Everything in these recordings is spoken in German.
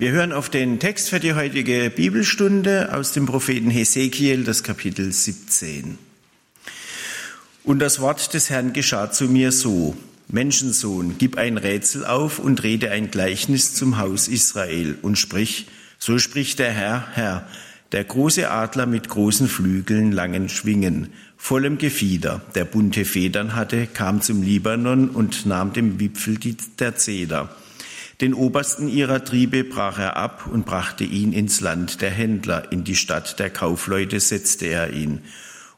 Wir hören auf den Text für die heutige Bibelstunde aus dem Propheten Hesekiel, das Kapitel 17. Und das Wort des Herrn geschah zu mir so, Menschensohn, gib ein Rätsel auf und rede ein Gleichnis zum Haus Israel und sprich, so spricht der Herr, Herr, der große Adler mit großen Flügeln, langen Schwingen, vollem Gefieder, der bunte Federn hatte, kam zum Libanon und nahm dem Wipfel der Zeder den obersten ihrer Triebe brach er ab und brachte ihn ins Land der Händler, in die Stadt der Kaufleute setzte er ihn.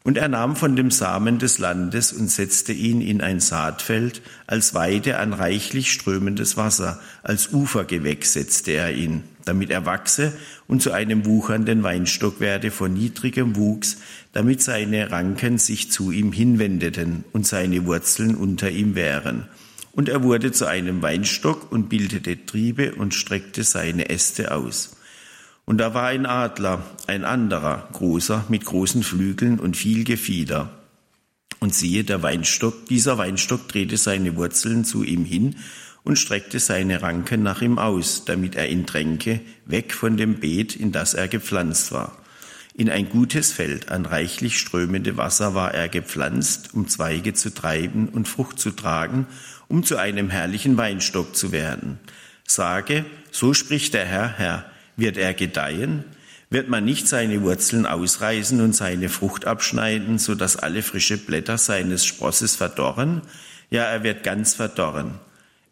Und er nahm von dem Samen des Landes und setzte ihn in ein Saatfeld, als Weide an reichlich strömendes Wasser, als Ufergewächs setzte er ihn, damit er wachse und zu einem wuchernden Weinstock werde von niedrigem Wuchs, damit seine Ranken sich zu ihm hinwendeten und seine Wurzeln unter ihm wären und er wurde zu einem Weinstock und bildete Triebe und streckte seine Äste aus. Und da war ein Adler, ein anderer, großer, mit großen Flügeln und viel Gefieder. Und siehe, der Weinstock, dieser Weinstock drehte seine Wurzeln zu ihm hin und streckte seine Ranken nach ihm aus, damit er ihn tränke, weg von dem Beet, in das er gepflanzt war. In ein gutes Feld an reichlich strömende Wasser war er gepflanzt, um Zweige zu treiben und Frucht zu tragen um zu einem herrlichen Weinstock zu werden. Sage, so spricht der Herr, Herr, wird er gedeihen? Wird man nicht seine Wurzeln ausreißen und seine Frucht abschneiden, so dass alle frische Blätter seines Sprosses verdorren? Ja, er wird ganz verdorren.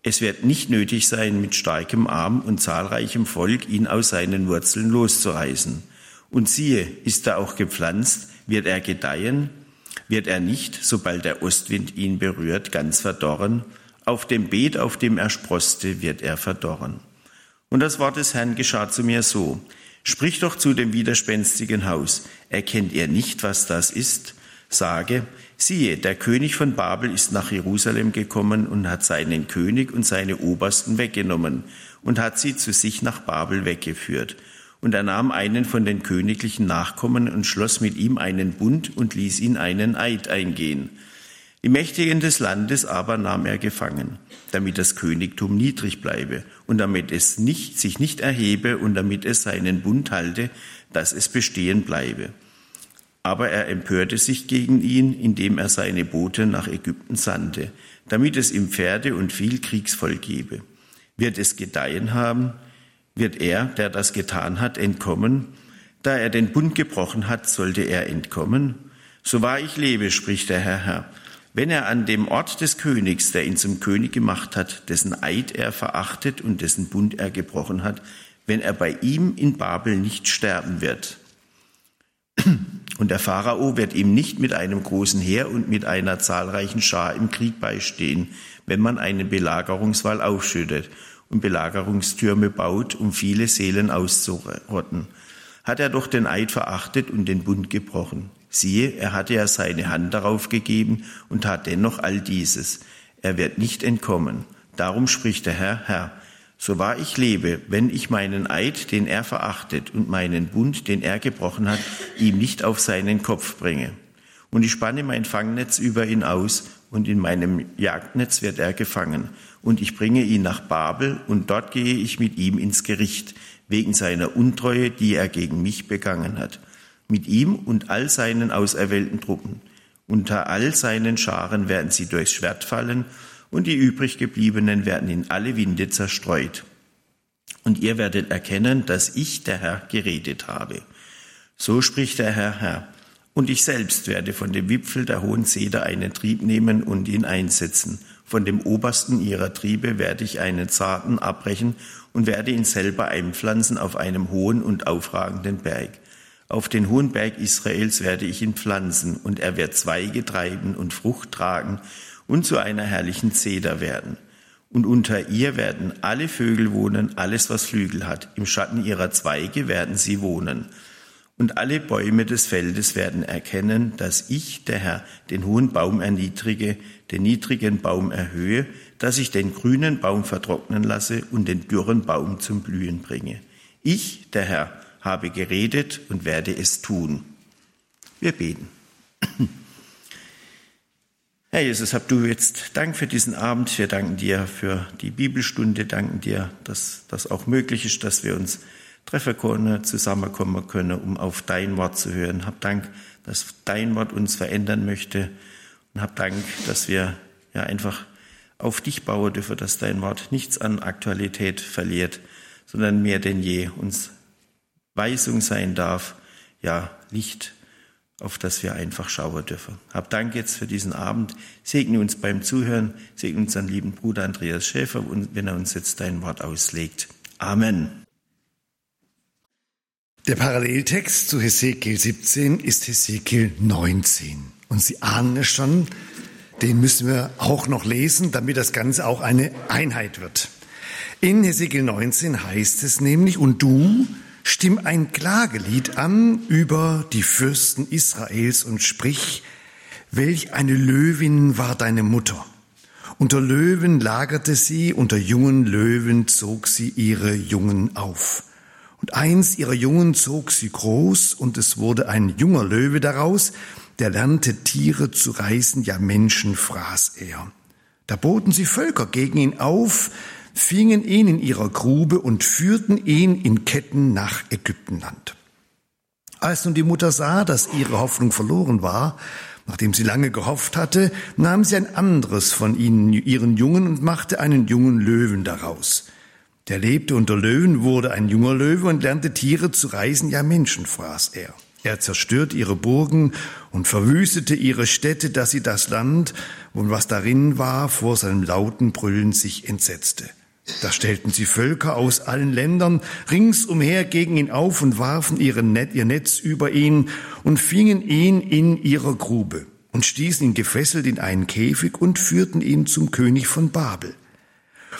Es wird nicht nötig sein, mit starkem Arm und zahlreichem Volk ihn aus seinen Wurzeln loszureißen. Und siehe, ist er auch gepflanzt, wird er gedeihen? Wird er nicht, sobald der Ostwind ihn berührt, ganz verdorren? Auf dem Beet, auf dem er sproste, wird er verdorren. Und das Wort des Herrn geschah zu mir so. Sprich doch zu dem widerspenstigen Haus. Erkennt ihr nicht, was das ist? Sage, siehe, der König von Babel ist nach Jerusalem gekommen und hat seinen König und seine Obersten weggenommen und hat sie zu sich nach Babel weggeführt. Und er nahm einen von den königlichen Nachkommen und schloss mit ihm einen Bund und ließ ihn einen Eid eingehen. Die Mächtigen des Landes aber nahm er gefangen, damit das Königtum niedrig bleibe und damit es nicht, sich nicht erhebe und damit es seinen Bund halte, dass es bestehen bleibe. Aber er empörte sich gegen ihn, indem er seine Boote nach Ägypten sandte, damit es ihm Pferde und viel Kriegsvolk gebe. Wird es gedeihen haben? Wird er, der das getan hat, entkommen? Da er den Bund gebrochen hat, sollte er entkommen? So wahr ich lebe, spricht der Herr Herr, wenn er an dem Ort des Königs, der ihn zum König gemacht hat, dessen Eid er verachtet und dessen Bund er gebrochen hat, wenn er bei ihm in Babel nicht sterben wird. Und der Pharao wird ihm nicht mit einem großen Heer und mit einer zahlreichen Schar im Krieg beistehen, wenn man einen Belagerungswall aufschüttet und Belagerungstürme baut, um viele Seelen auszurotten. Hat er doch den Eid verachtet und den Bund gebrochen. Siehe, er hatte ja seine Hand darauf gegeben und tat dennoch all dieses. Er wird nicht entkommen. Darum spricht der Herr, Herr, so wahr ich lebe, wenn ich meinen Eid, den er verachtet, und meinen Bund, den er gebrochen hat, ihm nicht auf seinen Kopf bringe. Und ich spanne mein Fangnetz über ihn aus, und in meinem Jagdnetz wird er gefangen. Und ich bringe ihn nach Babel, und dort gehe ich mit ihm ins Gericht, wegen seiner Untreue, die er gegen mich begangen hat mit ihm und all seinen auserwählten Truppen. Unter all seinen Scharen werden sie durchs Schwert fallen, und die übriggebliebenen werden in alle Winde zerstreut. Und ihr werdet erkennen, dass ich, der Herr, geredet habe. So spricht der Herr, Herr. Und ich selbst werde von dem Wipfel der hohen Zeder einen Trieb nehmen und ihn einsetzen. Von dem obersten ihrer Triebe werde ich einen zarten abbrechen und werde ihn selber einpflanzen auf einem hohen und aufragenden Berg. Auf den hohen Berg Israels werde ich ihn pflanzen, und er wird Zweige treiben und Frucht tragen und zu einer herrlichen Zeder werden. Und unter ihr werden alle Vögel wohnen, alles, was Flügel hat. Im Schatten ihrer Zweige werden sie wohnen. Und alle Bäume des Feldes werden erkennen, dass ich, der Herr, den hohen Baum erniedrige, den niedrigen Baum erhöhe, dass ich den grünen Baum vertrocknen lasse und den dürren Baum zum Blühen bringe. Ich, der Herr, habe geredet und werde es tun. Wir beten. Herr Jesus, hab du jetzt Dank für diesen Abend. Wir danken dir für die Bibelstunde, danken dir, dass das auch möglich ist, dass wir uns treffen können, zusammenkommen können, um auf dein Wort zu hören. Hab Dank, dass dein Wort uns verändern möchte und hab Dank, dass wir ja einfach auf dich bauen dürfen, dass dein Wort nichts an Aktualität verliert, sondern mehr denn je uns Weisung sein darf, ja, Licht auf das wir einfach schauen dürfen. Hab Dank jetzt für diesen Abend. Segne uns beim Zuhören. Segne unseren lieben Bruder Andreas Schäfer, wenn er uns jetzt dein Wort auslegt. Amen. Der Paralleltext zu Hesekiel 17 ist Hesekiel 19. Und Sie ahnen es schon, den müssen wir auch noch lesen, damit das Ganze auch eine Einheit wird. In Hesekiel 19 heißt es nämlich, und du, Stimm ein Klagelied an über die Fürsten Israels und sprich, welch eine Löwin war deine Mutter. Unter Löwen lagerte sie, unter jungen Löwen zog sie ihre Jungen auf. Und eins ihrer Jungen zog sie groß, und es wurde ein junger Löwe daraus, der lernte Tiere zu reißen, ja Menschen fraß er. Da boten sie Völker gegen ihn auf, fingen ihn in ihrer Grube und führten ihn in Ketten nach Ägyptenland. Als nun die Mutter sah, dass ihre Hoffnung verloren war, nachdem sie lange gehofft hatte, nahm sie ein anderes von ihnen, ihren Jungen, und machte einen jungen Löwen daraus. Der lebte unter Löwen, wurde ein junger Löwe und lernte Tiere zu reißen, ja Menschen fraß er. Er zerstörte ihre Burgen und verwüstete ihre Städte, dass sie das Land und was darin war, vor seinem lauten Brüllen sich entsetzte. Da stellten sie Völker aus allen Ländern ringsumher gegen ihn auf und warfen ihr Netz über ihn und fingen ihn in ihrer Grube und stießen ihn gefesselt in einen Käfig und führten ihn zum König von Babel.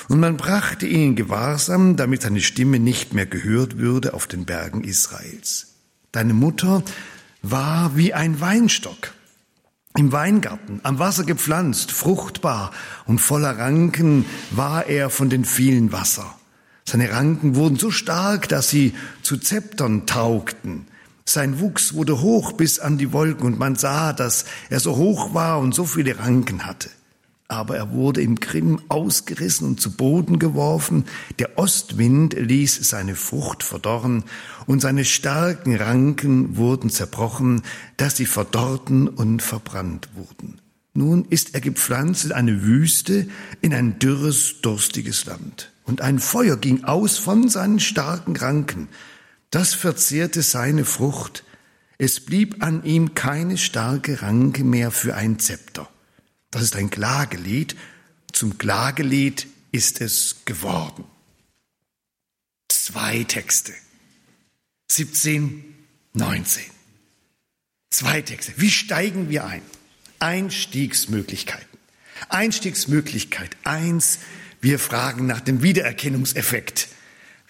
Und man brachte ihn in Gewahrsam, damit seine Stimme nicht mehr gehört würde auf den Bergen Israels. Deine Mutter war wie ein Weinstock im Weingarten, am Wasser gepflanzt, fruchtbar und voller Ranken war er von den vielen Wasser. Seine Ranken wurden so stark, dass sie zu Zeptern taugten. Sein Wuchs wurde hoch bis an die Wolken und man sah, dass er so hoch war und so viele Ranken hatte aber er wurde im Krim ausgerissen und zu Boden geworfen. Der Ostwind ließ seine Frucht verdorren und seine starken Ranken wurden zerbrochen, dass sie verdorrten und verbrannt wurden. Nun ist er gepflanzt in eine Wüste, in ein dürres, durstiges Land. Und ein Feuer ging aus von seinen starken Ranken. Das verzehrte seine Frucht. Es blieb an ihm keine starke Ranke mehr für ein Zepter. Das ist ein Klagelied. Zum Klagelied ist es geworden. Zwei Texte. 17, 19. Zwei Texte. Wie steigen wir ein? Einstiegsmöglichkeiten. Einstiegsmöglichkeit eins. Wir fragen nach dem Wiedererkennungseffekt.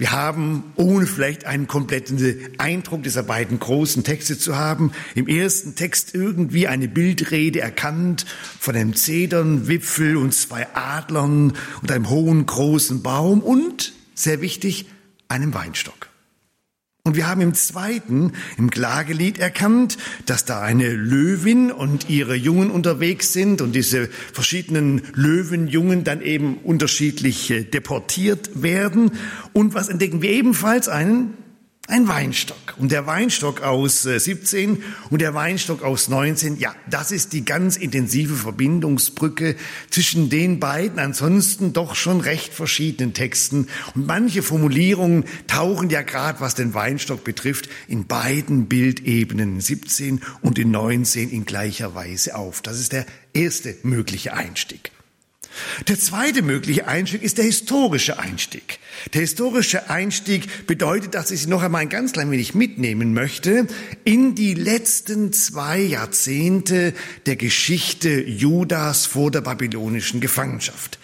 Wir haben, ohne vielleicht einen kompletten Eindruck dieser beiden großen Texte zu haben, im ersten Text irgendwie eine Bildrede erkannt von einem Zedernwipfel und zwei Adlern und einem hohen großen Baum und, sehr wichtig, einem Weinstock. Und wir haben im zweiten, im Klagelied erkannt, dass da eine Löwin und ihre Jungen unterwegs sind und diese verschiedenen Löwenjungen dann eben unterschiedlich äh, deportiert werden. Und was entdecken wir ebenfalls? Einen ein Weinstock. Und der Weinstock aus 17 äh, und der Weinstock aus 19, ja, das ist die ganz intensive Verbindungsbrücke zwischen den beiden, ansonsten doch schon recht verschiedenen Texten. Und manche Formulierungen tauchen ja gerade, was den Weinstock betrifft, in beiden Bildebenen 17 und in 19 in gleicher Weise auf. Das ist der erste mögliche Einstieg. Der zweite mögliche Einstieg ist der historische Einstieg. Der historische Einstieg bedeutet, dass ich Sie noch einmal ein ganz klein wenig mitnehmen möchte in die letzten zwei Jahrzehnte der Geschichte Judas vor der babylonischen Gefangenschaft.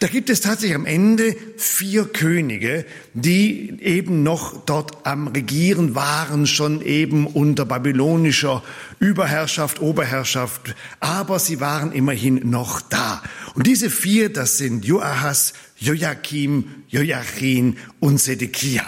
Da gibt es tatsächlich am Ende vier Könige, die eben noch dort am Regieren waren, schon eben unter babylonischer Überherrschaft, Oberherrschaft, aber sie waren immerhin noch da. Und diese vier, das sind Joachas, Joachim, Joachim und Sedekia.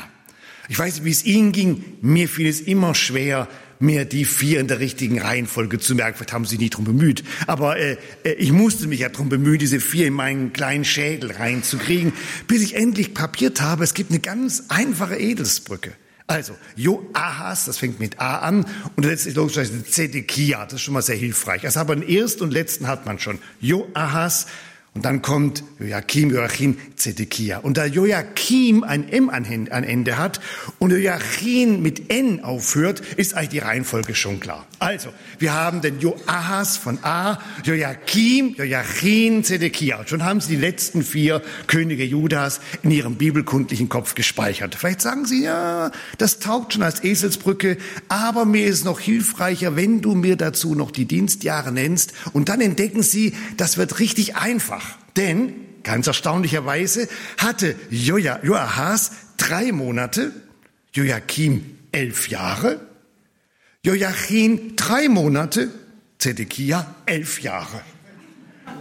Ich weiß nicht, wie es Ihnen ging. Mir fiel es immer schwer, mir die vier in der richtigen Reihenfolge zu merken. Vielleicht haben Sie nie drum bemüht. Aber äh, äh, ich musste mich ja drum bemühen, diese vier in meinen kleinen Schädel reinzukriegen, bis ich endlich kapiert habe, es gibt eine ganz einfache Edelsbrücke. Also, Joahas, das fängt mit A an, und letztlich logischerweise Zedekia, das ist schon mal sehr hilfreich. Also aber den ersten und letzten hat man schon. Joahas, und dann kommt Joachim, Joachim, Zedekia. Und da Joachim ein M an Ende hat und Joachim mit N aufhört, ist eigentlich die Reihenfolge schon klar. Also, wir haben den Joahas von A, Joachim, Joachim, Zedekia. Schon haben Sie die letzten vier Könige Judas in Ihrem bibelkundlichen Kopf gespeichert. Vielleicht sagen Sie, ja, das taugt schon als Eselsbrücke, aber mir ist noch hilfreicher, wenn du mir dazu noch die Dienstjahre nennst. Und dann entdecken Sie, das wird richtig einfach. Denn, ganz erstaunlicherweise, hatte Joachas drei Monate, Joachim elf Jahre, Joachim drei Monate, Zedekia elf Jahre.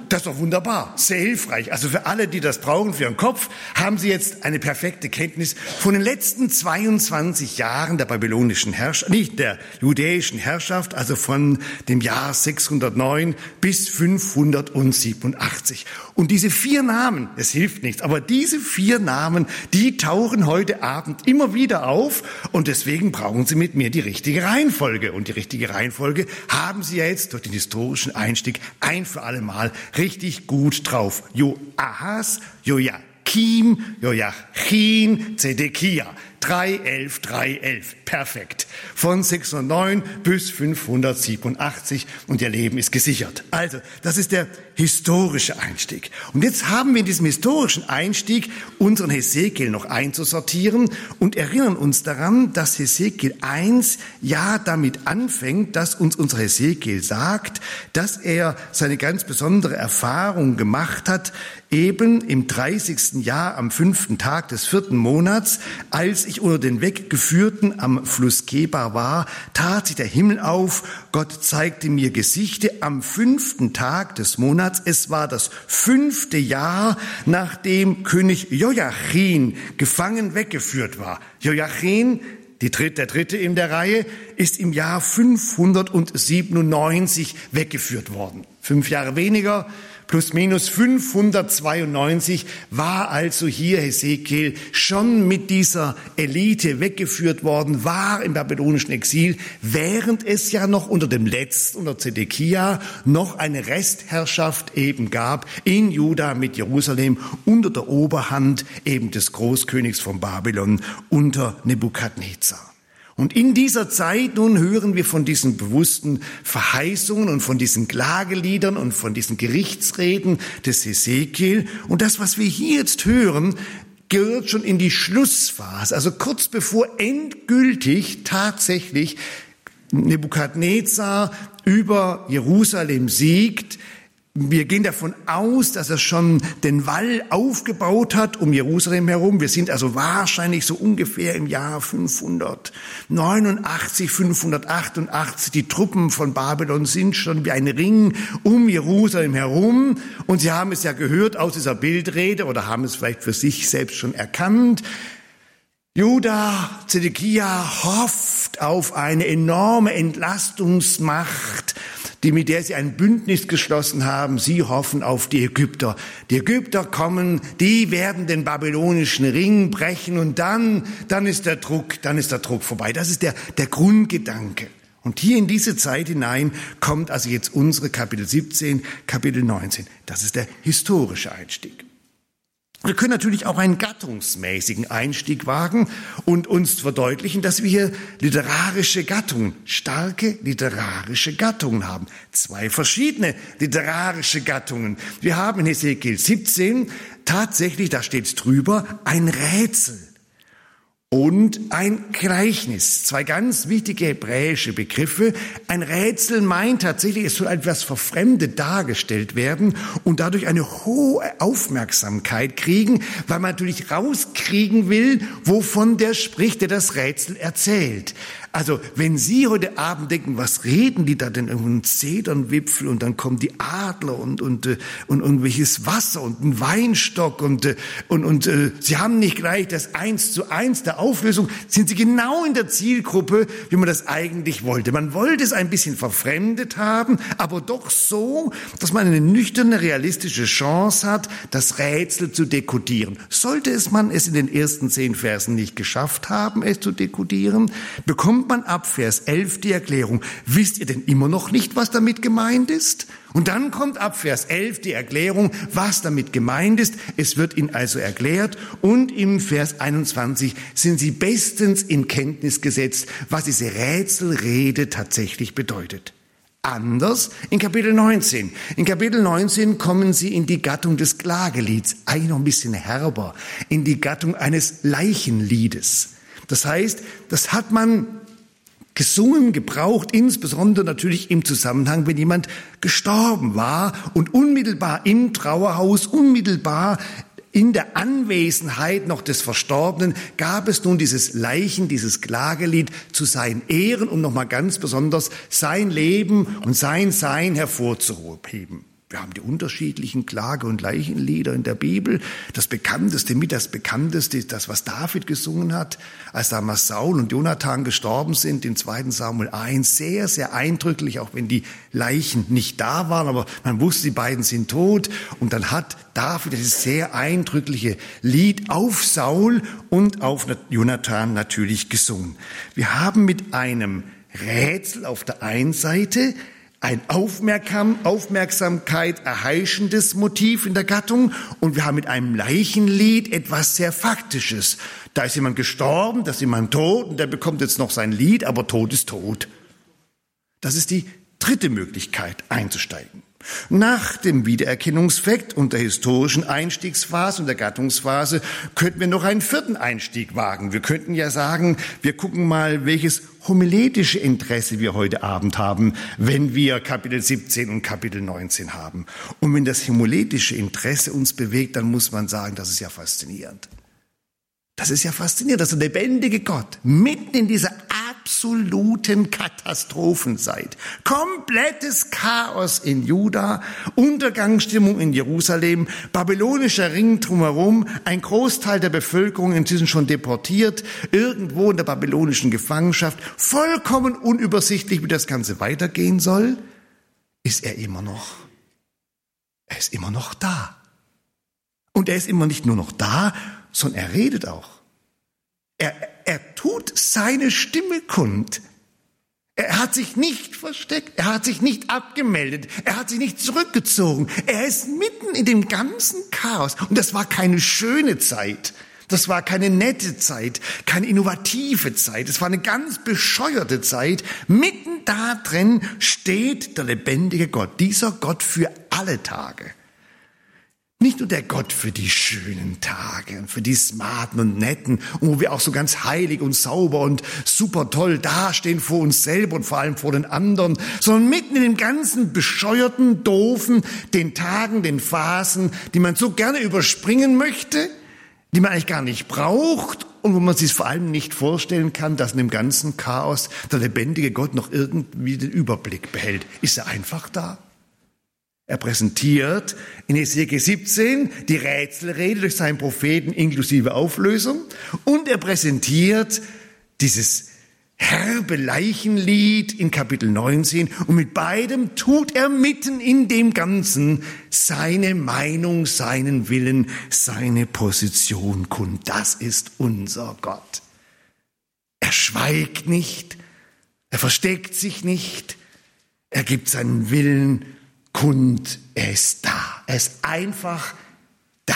Das ist doch wunderbar, sehr hilfreich. Also für alle, die das brauchen, für ihren Kopf, haben Sie jetzt eine perfekte Kenntnis von den letzten 22 Jahren der babylonischen Herrschaft, nicht der judäischen Herrschaft, also von dem Jahr 609 bis 587. Und diese vier Namen, es hilft nichts, aber diese vier Namen, die tauchen heute Abend immer wieder auf und deswegen brauchen Sie mit mir die richtige Reihenfolge. Und die richtige Reihenfolge haben Sie ja jetzt durch den historischen Einstieg ein für alle Mal richtig gut drauf. Joahas, Joachim, Joachim, Zedekia. 311, 311. Perfekt. Von 609 bis 587 und ihr Leben ist gesichert. Also, das ist der historische Einstieg. Und jetzt haben wir in diesem historischen Einstieg unseren Hesekiel noch einzusortieren und erinnern uns daran, dass Hesekiel 1 ja damit anfängt, dass uns unser Hesekiel sagt, dass er seine ganz besondere Erfahrung gemacht hat, eben im 30. Jahr am fünften Tag des vierten Monats, als ich unter den Weggeführten am Fluss Kebar war, tat sich der Himmel auf, Gott zeigte mir Gesichte am fünften Tag des Monats. Es war das fünfte Jahr, nachdem König Joachim gefangen weggeführt war. Joachim die dritte, der dritte in der Reihe ist im Jahr 597 weggeführt worden. Fünf Jahre weniger, plus minus 592 war also hier Hesekiel schon mit dieser Elite weggeführt worden, war im babylonischen Exil, während es ja noch unter dem letzten, unter Zedekia, noch eine Restherrschaft eben gab in Juda mit Jerusalem unter der Oberhand eben des Großkönigs von Babylon unter Nebukadnezar. Und in dieser Zeit nun hören wir von diesen bewussten Verheißungen und von diesen Klageliedern und von diesen Gerichtsreden des Ezekiel. Und das, was wir hier jetzt hören, gehört schon in die Schlussphase, also kurz bevor endgültig tatsächlich Nebukadnezar über Jerusalem siegt, wir gehen davon aus, dass er schon den Wall aufgebaut hat um Jerusalem herum. Wir sind also wahrscheinlich so ungefähr im Jahr 589, 588. Die Truppen von Babylon sind schon wie ein Ring um Jerusalem herum. Und Sie haben es ja gehört aus dieser Bildrede oder haben es vielleicht für sich selbst schon erkannt. Judah, Zedekia hofft auf eine enorme Entlastungsmacht die mit der sie ein Bündnis geschlossen haben, sie hoffen auf die Ägypter. Die Ägypter kommen, die werden den babylonischen Ring brechen und dann, dann ist der Druck, dann ist der Druck vorbei. Das ist der, der Grundgedanke. Und hier in diese Zeit hinein kommt also jetzt unsere Kapitel 17, Kapitel 19. Das ist der historische Einstieg. Wir können natürlich auch einen gattungsmäßigen Einstieg wagen und uns verdeutlichen, dass wir hier literarische Gattungen, starke literarische Gattungen haben. Zwei verschiedene literarische Gattungen. Wir haben in Hesekiel 17 tatsächlich, da steht drüber, ein Rätsel und ein Gleichnis. Zwei ganz wichtige hebräische Begriffe. Ein Rätsel meint tatsächlich, es soll etwas verfremdet dargestellt werden und dadurch eine hohe Aufmerksamkeit kriegen, weil man natürlich rauskriegen will, wovon der spricht, der das Rätsel erzählt. Also, wenn Sie heute Abend denken, was reden die da denn? Ein Zedernwipfel und dann kommen die Adler und, und, äh, und irgendwelches Wasser und ein Weinstock und, äh, und, und, und äh, Sie haben nicht gleich das Eins zu Eins der Auflösung sind sie genau in der Zielgruppe, wie man das eigentlich wollte. Man wollte es ein bisschen verfremdet haben, aber doch so, dass man eine nüchterne, realistische Chance hat, das Rätsel zu dekodieren. Sollte es man es in den ersten zehn Versen nicht geschafft haben, es zu dekodieren, bekommt man ab Vers 11 die Erklärung. Wisst ihr denn immer noch nicht, was damit gemeint ist? Und dann kommt ab Vers 11 die Erklärung, was damit gemeint ist. Es wird ihnen also erklärt und im Vers 21 sind sie bestens in Kenntnis gesetzt, was diese Rätselrede tatsächlich bedeutet. Anders in Kapitel 19. In Kapitel 19 kommen sie in die Gattung des Klagelieds, eigentlich noch ein bisschen herber, in die Gattung eines Leichenliedes. Das heißt, das hat man gesungen, gebraucht, insbesondere natürlich im Zusammenhang, wenn jemand gestorben war und unmittelbar im Trauerhaus, unmittelbar in der Anwesenheit noch des Verstorbenen gab es nun dieses Leichen, dieses Klagelied zu seinen Ehren, um nochmal ganz besonders sein Leben und sein Sein hervorzuheben. Wir haben die unterschiedlichen Klage- und Leichenlieder in der Bibel. Das bekannteste, mit das bekannteste das, was David gesungen hat, als damals Saul und Jonathan gestorben sind, in 2. Samuel 1. Sehr, sehr eindrücklich, auch wenn die Leichen nicht da waren, aber man wusste, die beiden sind tot. Und dann hat David dieses sehr eindrückliche Lied auf Saul und auf Jonathan natürlich gesungen. Wir haben mit einem Rätsel auf der einen Seite ein Aufmerksam, Aufmerksamkeit erheischendes Motiv in der Gattung und wir haben mit einem Leichenlied etwas sehr Faktisches. Da ist jemand gestorben, da ist jemand tot und der bekommt jetzt noch sein Lied, aber Tod ist tot. Das ist die dritte Möglichkeit einzusteigen. Nach dem Wiedererkennungsfakt und der historischen Einstiegsphase und der Gattungsphase könnten wir noch einen vierten Einstieg wagen. Wir könnten ja sagen, wir gucken mal, welches homiletische Interesse wir heute Abend haben, wenn wir Kapitel 17 und Kapitel 19 haben. Und wenn das homiletische Interesse uns bewegt, dann muss man sagen, das ist ja faszinierend. Das ist ja faszinierend, dass der lebendige Gott mitten in dieser absoluten Katastrophenzeit, komplettes Chaos in Juda, Untergangsstimmung in Jerusalem, babylonischer Ring drumherum, ein Großteil der Bevölkerung inzwischen schon deportiert, irgendwo in der babylonischen Gefangenschaft, vollkommen unübersichtlich, wie das Ganze weitergehen soll, ist er immer noch. Er ist immer noch da. Und er ist immer nicht nur noch da, sondern er redet auch. Er, er tut seine Stimme kund. Er hat sich nicht versteckt, er hat sich nicht abgemeldet, er hat sich nicht zurückgezogen. Er ist mitten in dem ganzen Chaos. Und das war keine schöne Zeit. Das war keine nette Zeit, keine innovative Zeit. Es war eine ganz bescheuerte Zeit. Mitten da drin steht der lebendige Gott, dieser Gott für alle Tage. Nicht nur der Gott für die schönen Tage und für die smarten und netten und wo wir auch so ganz heilig und sauber und super toll dastehen vor uns selber und vor allem vor den anderen, sondern mitten in den ganzen bescheuerten, doofen, den Tagen, den Phasen, die man so gerne überspringen möchte, die man eigentlich gar nicht braucht und wo man sich vor allem nicht vorstellen kann, dass in dem ganzen Chaos der lebendige Gott noch irgendwie den Überblick behält. Ist er einfach da? Er präsentiert in Ezekiel 17 die Rätselrede durch seinen Propheten inklusive Auflösung und er präsentiert dieses herbe Leichenlied in Kapitel 19 und mit beidem tut er mitten in dem Ganzen seine Meinung, seinen Willen, seine Position kund. Das ist unser Gott. Er schweigt nicht, er versteckt sich nicht, er gibt seinen Willen kund, er ist da. Er ist einfach da.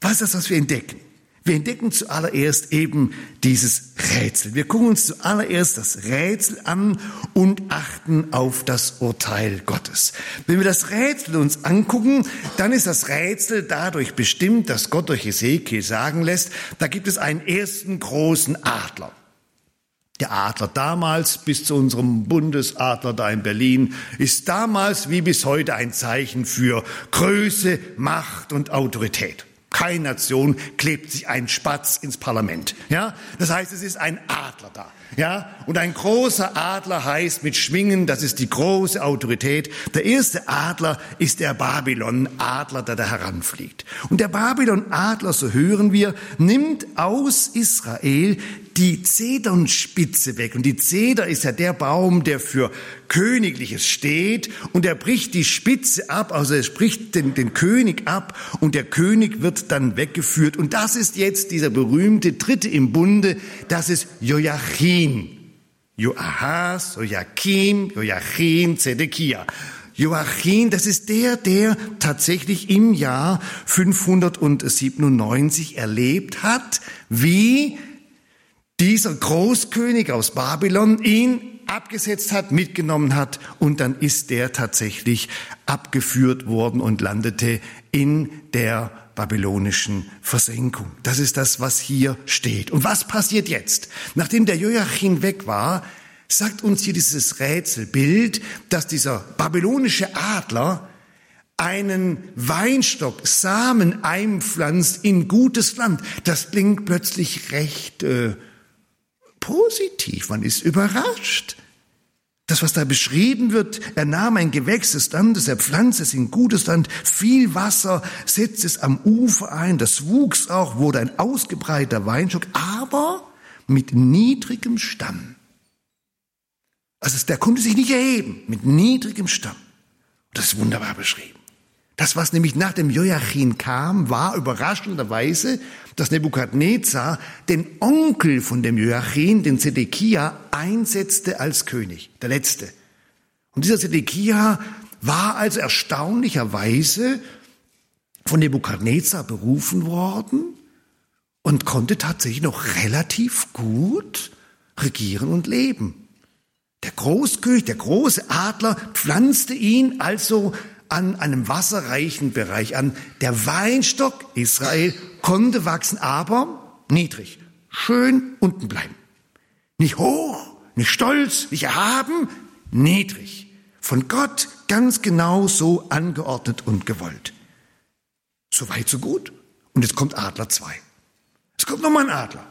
Was ist das, was wir entdecken? Wir entdecken zuallererst eben dieses Rätsel. Wir gucken uns zuallererst das Rätsel an und achten auf das Urteil Gottes. Wenn wir das Rätsel uns angucken, dann ist das Rätsel dadurch bestimmt, dass Gott durch Ezekiel sagen lässt, da gibt es einen ersten großen Adler. Der Adler damals bis zu unserem Bundesadler da in Berlin ist damals wie bis heute ein Zeichen für Größe, Macht und Autorität. Keine Nation klebt sich ein Spatz ins Parlament. Ja, das heißt, es ist ein Adler da. Ja, und ein großer Adler heißt mit Schwingen, das ist die große Autorität. Der erste Adler ist der Babylon-Adler, der da heranfliegt. Und der Babylon-Adler, so hören wir, nimmt aus Israel die Zedernspitze weg. Und die Zeder ist ja der Baum, der für Königliches steht. Und er bricht die Spitze ab, also er spricht den, den König ab. Und der König wird dann weggeführt. Und das ist jetzt dieser berühmte Dritte im Bunde. Das ist Joachim. Joachas, Joachim, Joachim, Zedekia. Joachim, das ist der, der tatsächlich im Jahr 597 erlebt hat, wie dieser Großkönig aus Babylon ihn abgesetzt hat, mitgenommen hat und dann ist der tatsächlich abgeführt worden und landete in der babylonischen Versenkung. Das ist das, was hier steht. Und was passiert jetzt? Nachdem der Joachim weg war, sagt uns hier dieses Rätselbild, dass dieser babylonische Adler einen Weinstock, Samen einpflanzt in gutes Land. Das klingt plötzlich recht äh, positiv, man ist überrascht. Das, was da beschrieben wird, er nahm ein Gewächs des Landes, er pflanzte es in gutes Land, viel Wasser, setzte es am Ufer ein, das wuchs auch, wurde ein ausgebreiteter Weinstock, aber mit niedrigem Stamm. Also der konnte sich nicht erheben, mit niedrigem Stamm. Das ist wunderbar beschrieben. Das, was nämlich nach dem Joachim kam, war überraschenderweise, dass Nebukadnezar den Onkel von dem Joachim, den Zedekia, einsetzte als König, der letzte. Und dieser Zedekia war also erstaunlicherweise von Nebukadnezar berufen worden und konnte tatsächlich noch relativ gut regieren und leben. Der Großkönig, der große Adler pflanzte ihn also an einem wasserreichen Bereich an. Der Weinstock Israel konnte wachsen, aber niedrig, schön unten bleiben. Nicht hoch, nicht stolz, nicht erhaben, niedrig. Von Gott ganz genau so angeordnet und gewollt. So weit, so gut. Und jetzt kommt Adler 2. Es kommt nochmal ein Adler.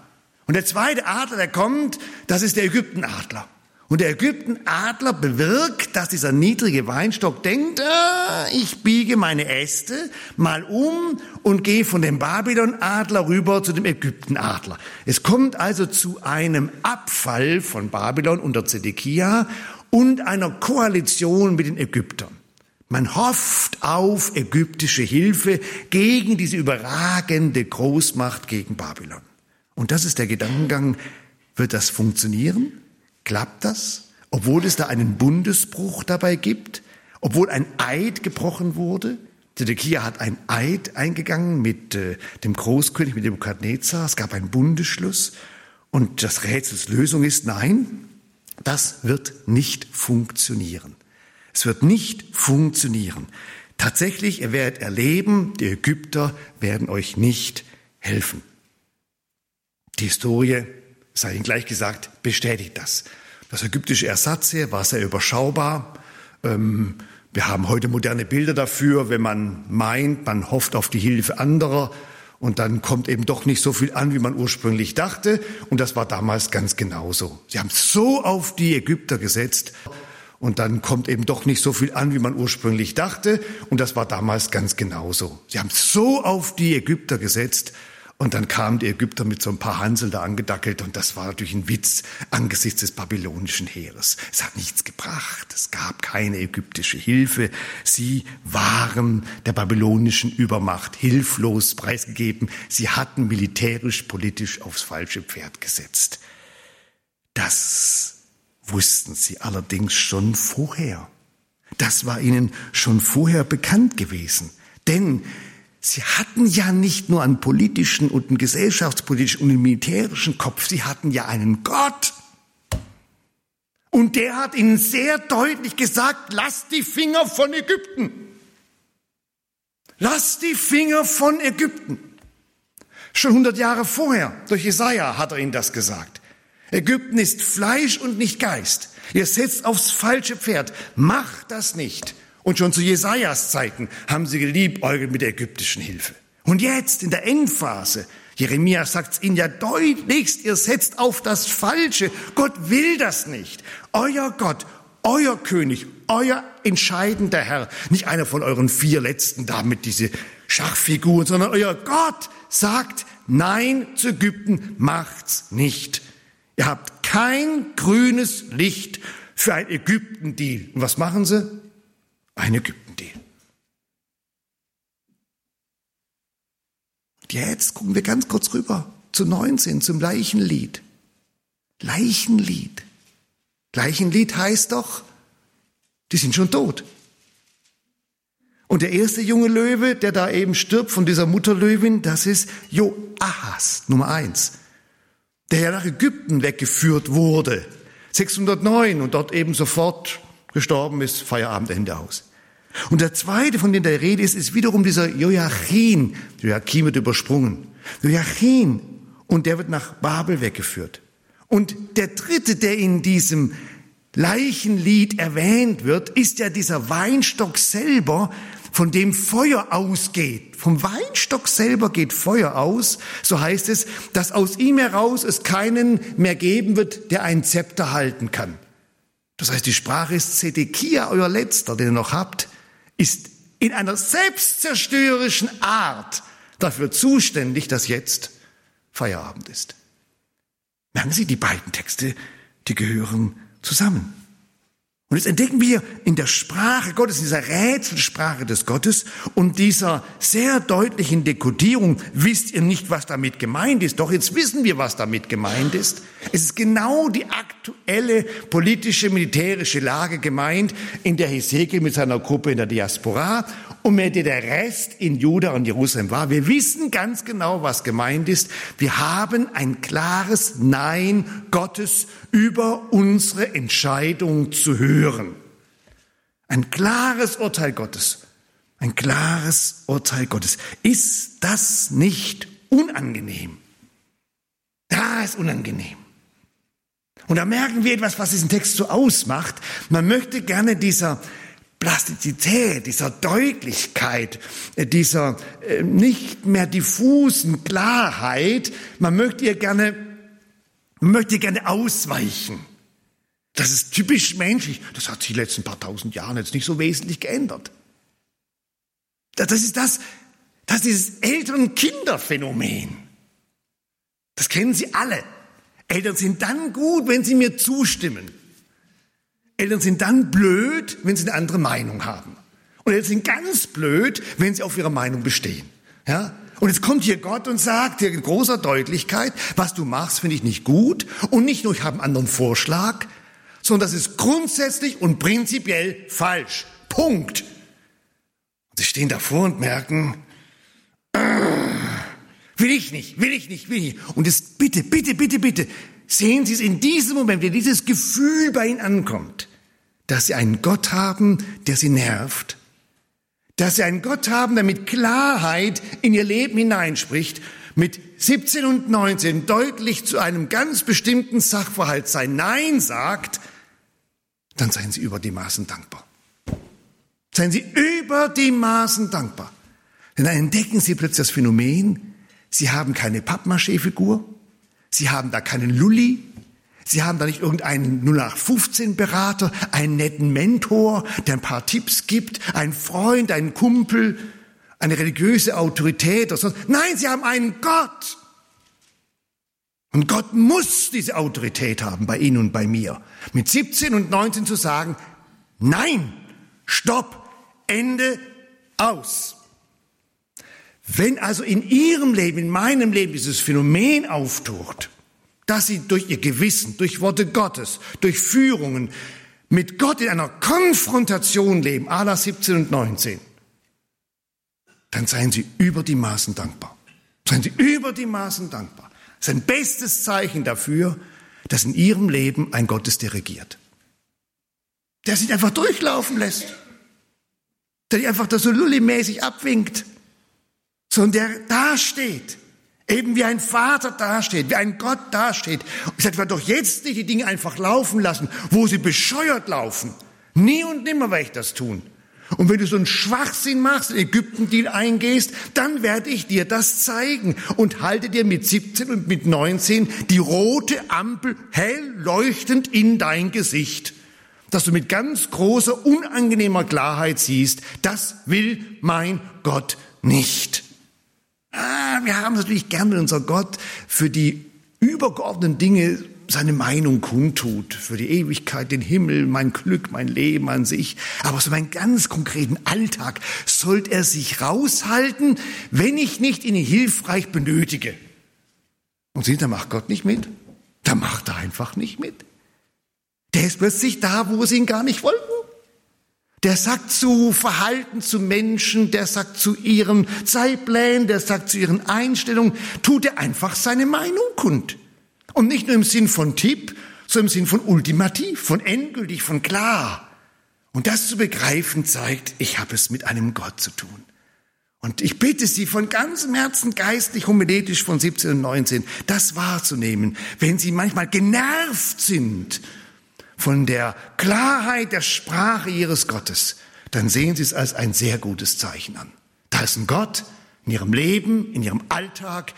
Und der zweite Adler, der kommt, das ist der Ägyptenadler. Und der Ägyptenadler bewirkt, dass dieser niedrige Weinstock denkt, ah, ich biege meine Äste mal um und gehe von dem Babylonadler rüber zu dem Ägyptenadler. Es kommt also zu einem Abfall von Babylon unter Zedekia und einer Koalition mit den Ägyptern. Man hofft auf ägyptische Hilfe gegen diese überragende Großmacht gegen Babylon. Und das ist der Gedankengang, wird das funktionieren? Klappt das? Obwohl es da einen Bundesbruch dabei gibt? Obwohl ein Eid gebrochen wurde? Zedekia hat ein Eid eingegangen mit äh, dem Großkönig, mit Nebukadnezar. Es gab einen Bundesschluss. Und das Rätsels Lösung ist, nein, das wird nicht funktionieren. Es wird nicht funktionieren. Tatsächlich, ihr werdet erleben, die Ägypter werden euch nicht helfen. Die Historie sei Ihnen gleich gesagt, bestätigt das. Das ägyptische Ersatzheer war sehr überschaubar. Ähm, wir haben heute moderne Bilder dafür, wenn man meint, man hofft auf die Hilfe anderer und dann kommt eben doch nicht so viel an, wie man ursprünglich dachte. Und das war damals ganz genauso. Sie haben so auf die Ägypter gesetzt und dann kommt eben doch nicht so viel an, wie man ursprünglich dachte. Und das war damals ganz genauso. Sie haben so auf die Ägypter gesetzt und dann kamen die Ägypter mit so ein paar Hansel da angedackelt und das war natürlich ein Witz angesichts des babylonischen Heeres. Es hat nichts gebracht. Es gab keine ägyptische Hilfe. Sie waren der babylonischen Übermacht hilflos preisgegeben. Sie hatten militärisch, politisch aufs falsche Pferd gesetzt. Das wussten sie allerdings schon vorher. Das war ihnen schon vorher bekannt gewesen. Denn Sie hatten ja nicht nur einen politischen und einen gesellschaftspolitischen und einen militärischen Kopf, sie hatten ja einen Gott. Und der hat ihnen sehr deutlich gesagt, lasst die Finger von Ägypten. Lasst die Finger von Ägypten. Schon 100 Jahre vorher, durch Jesaja hat er ihnen das gesagt. Ägypten ist Fleisch und nicht Geist. Ihr setzt aufs falsche Pferd. Macht das nicht. Und schon zu Jesajas Zeiten haben sie geliebäugelt mit der ägyptischen Hilfe. Und jetzt in der Endphase, Jeremia sagt es Ihnen ja deutlichst, ihr setzt auf das Falsche. Gott will das nicht. Euer Gott, euer König, euer entscheidender Herr, nicht einer von euren vier letzten da mit diese Schachfiguren, sondern euer Gott sagt Nein zu Ägypten, macht's nicht. Ihr habt kein grünes Licht für ein Ägypten-Deal. Und was machen sie? Ein Ägypten-Deal. Jetzt gucken wir ganz kurz rüber zu 19, zum Leichenlied. Leichenlied. Leichenlied heißt doch, die sind schon tot. Und der erste junge Löwe, der da eben stirbt von dieser Mutterlöwin, das ist Joachas, Nummer eins, der ja nach Ägypten weggeführt wurde, 609 und dort eben sofort gestorben ist, Feierabend, Ende aus. Und der zweite, von dem der Rede ist, ist wiederum dieser Joachim. Joachim wird übersprungen. Joachim. Und der wird nach Babel weggeführt. Und der dritte, der in diesem Leichenlied erwähnt wird, ist ja dieser Weinstock selber, von dem Feuer ausgeht. Vom Weinstock selber geht Feuer aus. So heißt es, dass aus ihm heraus es keinen mehr geben wird, der ein Zepter halten kann. Das heißt, die Sprache ist Zedekia, euer letzter, den ihr noch habt, ist in einer selbstzerstörerischen Art dafür zuständig, dass jetzt Feierabend ist. Merken Sie, die beiden Texte, die gehören zusammen. Und jetzt entdecken wir in der Sprache Gottes, in dieser Rätselsprache des Gottes und dieser sehr deutlichen Dekodierung, wisst ihr nicht, was damit gemeint ist. Doch jetzt wissen wir, was damit gemeint ist. Es ist genau die aktuelle politische, militärische Lage gemeint, in der Hesekiel mit seiner Gruppe in der Diaspora und der der Rest in Juda und Jerusalem war. Wir wissen ganz genau, was gemeint ist. Wir haben ein klares Nein Gottes über unsere Entscheidung zu hören. Ein klares Urteil Gottes. Ein klares Urteil Gottes. Ist das nicht unangenehm? Da ist unangenehm. Und da merken wir etwas, was diesen Text so ausmacht. Man möchte gerne dieser Plastizität, dieser Deutlichkeit, äh, dieser äh, nicht mehr diffusen Klarheit, man möchte ihr gerne, man möchte ihr gerne ausweichen. Das ist typisch menschlich. Das hat sich in den letzten paar tausend Jahren jetzt nicht so wesentlich geändert. Das ist das, das ist dieses Eltern-Kinder-Phänomen. Das kennen Sie alle. Eltern sind dann gut, wenn sie mir zustimmen. Eltern sind dann blöd, wenn sie eine andere Meinung haben. Und Eltern sind ganz blöd, wenn sie auf ihrer Meinung bestehen. Ja? Und jetzt kommt hier Gott und sagt dir in großer Deutlichkeit, was du machst, finde ich nicht gut. Und nicht nur, ich habe einen anderen Vorschlag, sondern das ist grundsätzlich und prinzipiell falsch. Punkt. Und sie stehen davor und merken, äh, will ich nicht, will ich nicht, will ich nicht. Und jetzt bitte, bitte, bitte, bitte, sehen Sie es in diesem Moment, wenn dieses Gefühl bei Ihnen ankommt, dass Sie einen Gott haben, der Sie nervt, dass Sie einen Gott haben, der mit Klarheit in Ihr Leben hineinspricht, mit 17 und 19 deutlich zu einem ganz bestimmten Sachverhalt sein Nein sagt, dann seien Sie über die Maßen dankbar. Seien Sie über die Maßen dankbar. Denn dann entdecken Sie plötzlich das Phänomen, Sie haben keine Pappmaché-Figur, Sie haben da keinen Lulli. Sie haben da nicht irgendeinen 0815-Berater, einen netten Mentor, der ein paar Tipps gibt, einen Freund, einen Kumpel, eine religiöse Autorität oder sonst. Nein, Sie haben einen Gott. Und Gott muss diese Autorität haben bei Ihnen und bei mir. Mit 17 und 19 zu sagen, nein, stopp, Ende, aus. Wenn also in Ihrem Leben, in meinem Leben dieses Phänomen auftaucht, dass Sie durch Ihr Gewissen, durch Worte Gottes, durch Führungen mit Gott in einer Konfrontation leben, Ala 17 und 19, dann seien Sie über die Maßen dankbar. Seien Sie über die Maßen dankbar. Das ist ein bestes Zeichen dafür, dass in Ihrem Leben ein Gott ist, der regiert. Der sich einfach durchlaufen lässt. Der dich einfach da so lullimäßig abwinkt sondern der dasteht. Eben wie ein Vater dasteht, wie ein Gott dasteht. Und sagt, wir doch jetzt nicht die Dinge einfach laufen lassen, wo sie bescheuert laufen. Nie und nimmer werde ich das tun. Und wenn du so einen Schwachsinn machst, in Ägypten-Deal eingehst, dann werde ich dir das zeigen und halte dir mit 17 und mit 19 die rote Ampel hell leuchtend in dein Gesicht, dass du mit ganz großer, unangenehmer Klarheit siehst, das will mein Gott nicht. Ah, wir haben natürlich gerne unser Gott für die übergeordneten Dinge seine Meinung kundtut, für die Ewigkeit, den Himmel, mein Glück, mein Leben an sich. Aber so meinen ganz konkreten Alltag sollte er sich raushalten, wenn ich nicht ihn hilfreich benötige. Und sehen, da macht Gott nicht mit. Da macht er einfach nicht mit. Der ist plötzlich da, wo sie ihn gar nicht wollten. Der sagt zu Verhalten zu Menschen, der sagt zu ihren Zeitplänen, der sagt zu ihren Einstellungen, tut er einfach seine Meinung kund. Und nicht nur im Sinn von Tipp, sondern im Sinn von ultimativ, von endgültig, von klar. Und das zu begreifen zeigt, ich habe es mit einem Gott zu tun. Und ich bitte Sie von ganzem Herzen geistlich, homiletisch von 17 und 19, das wahrzunehmen, wenn Sie manchmal genervt sind von der Klarheit der Sprache Ihres Gottes, dann sehen Sie es als ein sehr gutes Zeichen an. Da ist ein Gott in Ihrem Leben, in Ihrem Alltag,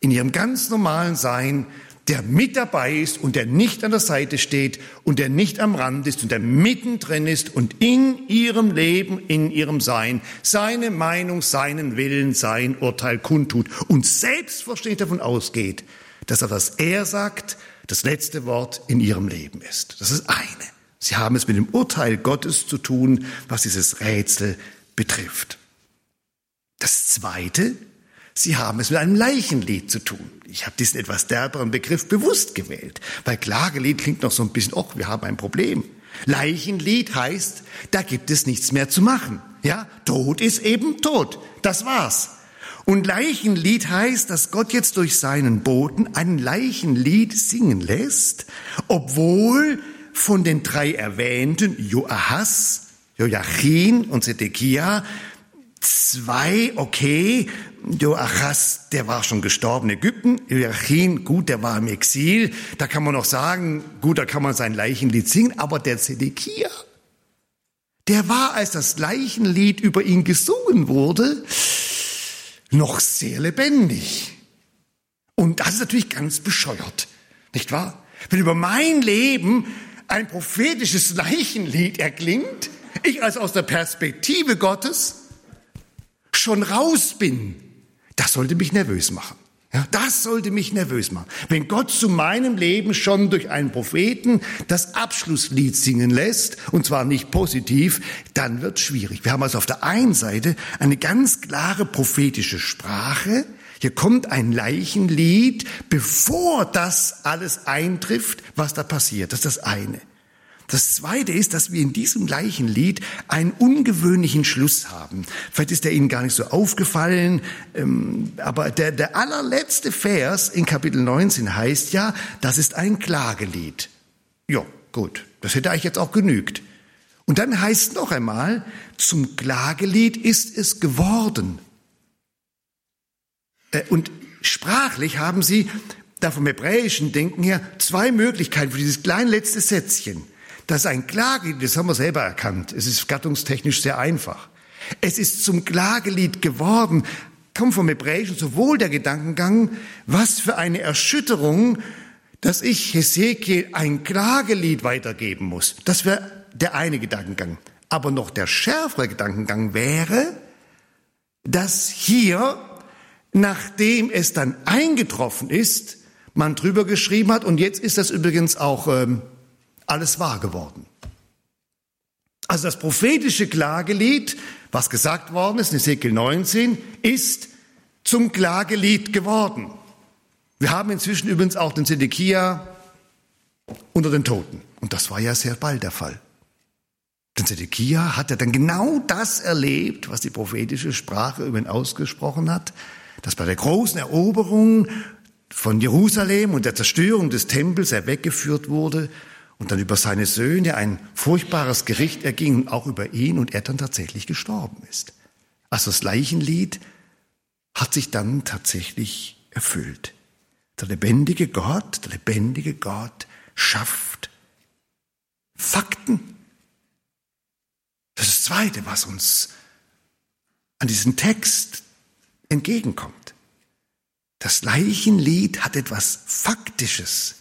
in Ihrem ganz normalen Sein, der mit dabei ist und der nicht an der Seite steht und der nicht am Rand ist und der mittendrin ist und in ihrem Leben, in ihrem Sein seine Meinung, seinen Willen, sein Urteil kundtut und selbstverständlich davon ausgeht, dass er, was er sagt, das letzte Wort in ihrem Leben ist. Das ist eine. Sie haben es mit dem Urteil Gottes zu tun, was dieses Rätsel betrifft. Das zweite, Sie haben es mit einem Leichenlied zu tun. Ich habe diesen etwas derberen Begriff bewusst gewählt, weil Klagelied klingt noch so ein bisschen, ach, wir haben ein Problem. Leichenlied heißt, da gibt es nichts mehr zu machen. Ja, Tod ist eben tot. Das war's. Und Leichenlied heißt, dass Gott jetzt durch seinen Boten ein Leichenlied singen lässt, obwohl von den drei erwähnten Joachas, Joachim und Zedekia zwei, okay, Joachas, der war schon gestorben in Ägypten. Joachim, gut, der war im Exil. Da kann man noch sagen, gut, da kann man sein Leichenlied singen. Aber der Zedekia, der war, als das Leichenlied über ihn gesungen wurde, noch sehr lebendig. Und das ist natürlich ganz bescheuert, nicht wahr? Wenn über mein Leben ein prophetisches Leichenlied erklingt, ich also aus der Perspektive Gottes schon raus bin, das sollte mich nervös machen. Ja, das sollte mich nervös machen. Wenn Gott zu meinem Leben schon durch einen Propheten das Abschlusslied singen lässt, und zwar nicht positiv, dann wird schwierig. Wir haben also auf der einen Seite eine ganz klare prophetische Sprache. Hier kommt ein Leichenlied, bevor das alles eintrifft, was da passiert. Das ist das eine. Das Zweite ist, dass wir in diesem gleichen Lied einen ungewöhnlichen Schluss haben. Vielleicht ist der Ihnen gar nicht so aufgefallen, ähm, aber der, der allerletzte Vers in Kapitel 19 heißt ja, das ist ein Klagelied. Ja, gut, das hätte eigentlich jetzt auch genügt. Und dann heißt noch einmal, zum Klagelied ist es geworden. Äh, und sprachlich haben Sie da vom hebräischen Denken her zwei Möglichkeiten für dieses kleine letzte Sätzchen. Das ist ein Klagelied, das haben wir selber erkannt. Es ist gattungstechnisch sehr einfach. Es ist zum Klagelied geworden, kommt vom Hebräischen sowohl der Gedankengang, was für eine Erschütterung, dass ich Hesekiel ein Klagelied weitergeben muss. Das wäre der eine Gedankengang. Aber noch der schärfere Gedankengang wäre, dass hier, nachdem es dann eingetroffen ist, man drüber geschrieben hat, und jetzt ist das übrigens auch ähm, alles wahr geworden. Also das prophetische Klagelied, was gesagt worden ist in Ezekiel 19, ist zum Klagelied geworden. Wir haben inzwischen übrigens auch den Zedekia unter den Toten. Und das war ja sehr bald der Fall. Denn Zedekia hat ja dann genau das erlebt, was die prophetische Sprache über ihn ausgesprochen hat, dass bei der großen Eroberung von Jerusalem und der Zerstörung des Tempels er weggeführt wurde und dann über seine Söhne ein furchtbares Gericht erging und auch über ihn und er dann tatsächlich gestorben ist. Also das Leichenlied hat sich dann tatsächlich erfüllt. Der lebendige Gott, der lebendige Gott schafft Fakten. Das ist das Zweite, was uns an diesem Text entgegenkommt. Das Leichenlied hat etwas Faktisches.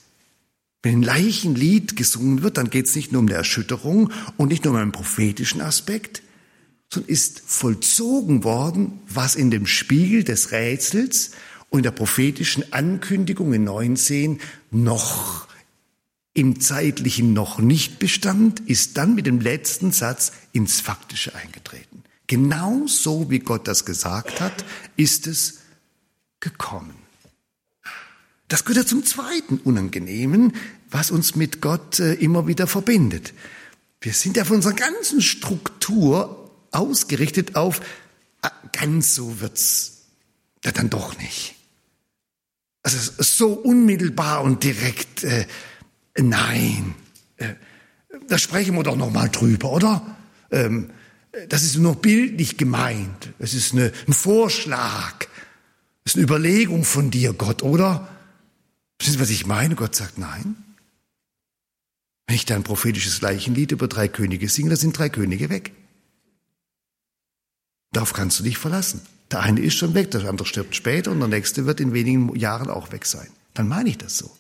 Wenn ein Leichenlied gesungen wird, dann geht es nicht nur um die Erschütterung und nicht nur um einen prophetischen Aspekt, sondern ist vollzogen worden, was in dem Spiegel des Rätsels und der prophetischen Ankündigung in 19 noch im zeitlichen noch nicht bestand, ist dann mit dem letzten Satz ins Faktische eingetreten. Genau so, wie Gott das gesagt hat, ist es gekommen. Das gehört ja zum zweiten Unangenehmen, was uns mit Gott äh, immer wieder verbindet. Wir sind ja von unserer ganzen Struktur ausgerichtet auf, ah, ganz so wird's ja dann doch nicht. Also so unmittelbar und direkt, äh, nein, äh, da sprechen wir doch noch mal drüber, oder? Ähm, das ist nur bildlich gemeint. Es ist eine, ein Vorschlag. Es ist eine Überlegung von dir, Gott, oder? Wissen Sie, was ich meine? Gott sagt nein. Wenn ich da ein prophetisches Leichenlied über drei Könige singe, dann sind drei Könige weg. Darauf kannst du dich verlassen. Der eine ist schon weg, der andere stirbt später und der nächste wird in wenigen Jahren auch weg sein. Dann meine ich das so.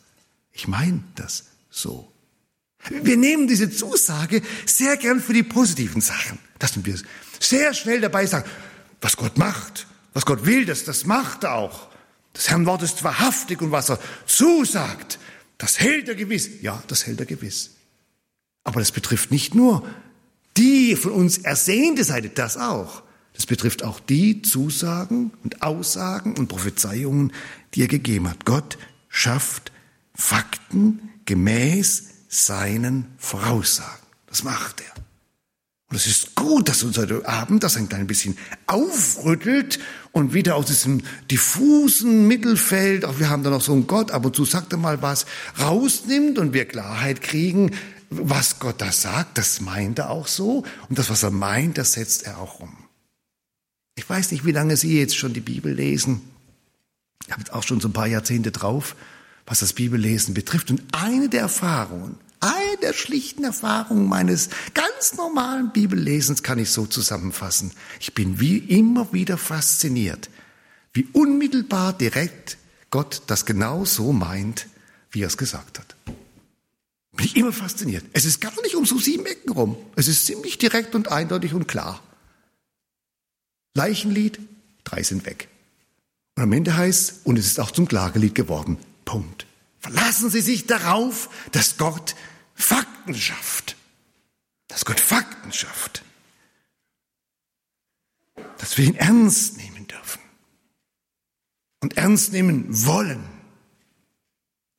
Ich meine das so. Wir nehmen diese Zusage sehr gern für die positiven Sachen. Das sind wir sehr schnell dabei sagen, was Gott macht, was Gott will, das, das macht er auch. Das Herrn Wort ist wahrhaftig und was er zusagt, das hält er gewiss. Ja, das hält er gewiss. Aber das betrifft nicht nur die von uns ersehnte Seite, das auch. Das betrifft auch die Zusagen und Aussagen und Prophezeiungen, die er gegeben hat. Gott schafft Fakten gemäß seinen Voraussagen. Das macht er. Und es ist gut, dass uns heute Abend das ein klein bisschen aufrüttelt und wieder aus diesem diffusen Mittelfeld, auch wir haben da noch so einen Gott, ab und zu sagt er mal was, rausnimmt und wir Klarheit kriegen, was Gott da sagt, das meint er auch so. Und das, was er meint, das setzt er auch um. Ich weiß nicht, wie lange Sie jetzt schon die Bibel lesen. Ich habe jetzt auch schon so ein paar Jahrzehnte drauf, was das Bibellesen betrifft. Und eine der Erfahrungen, eine der schlichten Erfahrungen meines ganz normalen Bibellesens kann ich so zusammenfassen. Ich bin wie immer wieder fasziniert, wie unmittelbar direkt Gott das genau so meint, wie er es gesagt hat. Bin ich immer fasziniert. Es ist gar nicht um so sieben Ecken rum. Es ist ziemlich direkt und eindeutig und klar. Leichenlied, drei sind weg. Und am Ende heißt, und es ist auch zum Klagelied geworden. Punkt. Verlassen Sie sich darauf, dass Gott Fakten schafft. Dass Gott Fakten schafft. Dass wir ihn ernst nehmen dürfen. Und ernst nehmen wollen.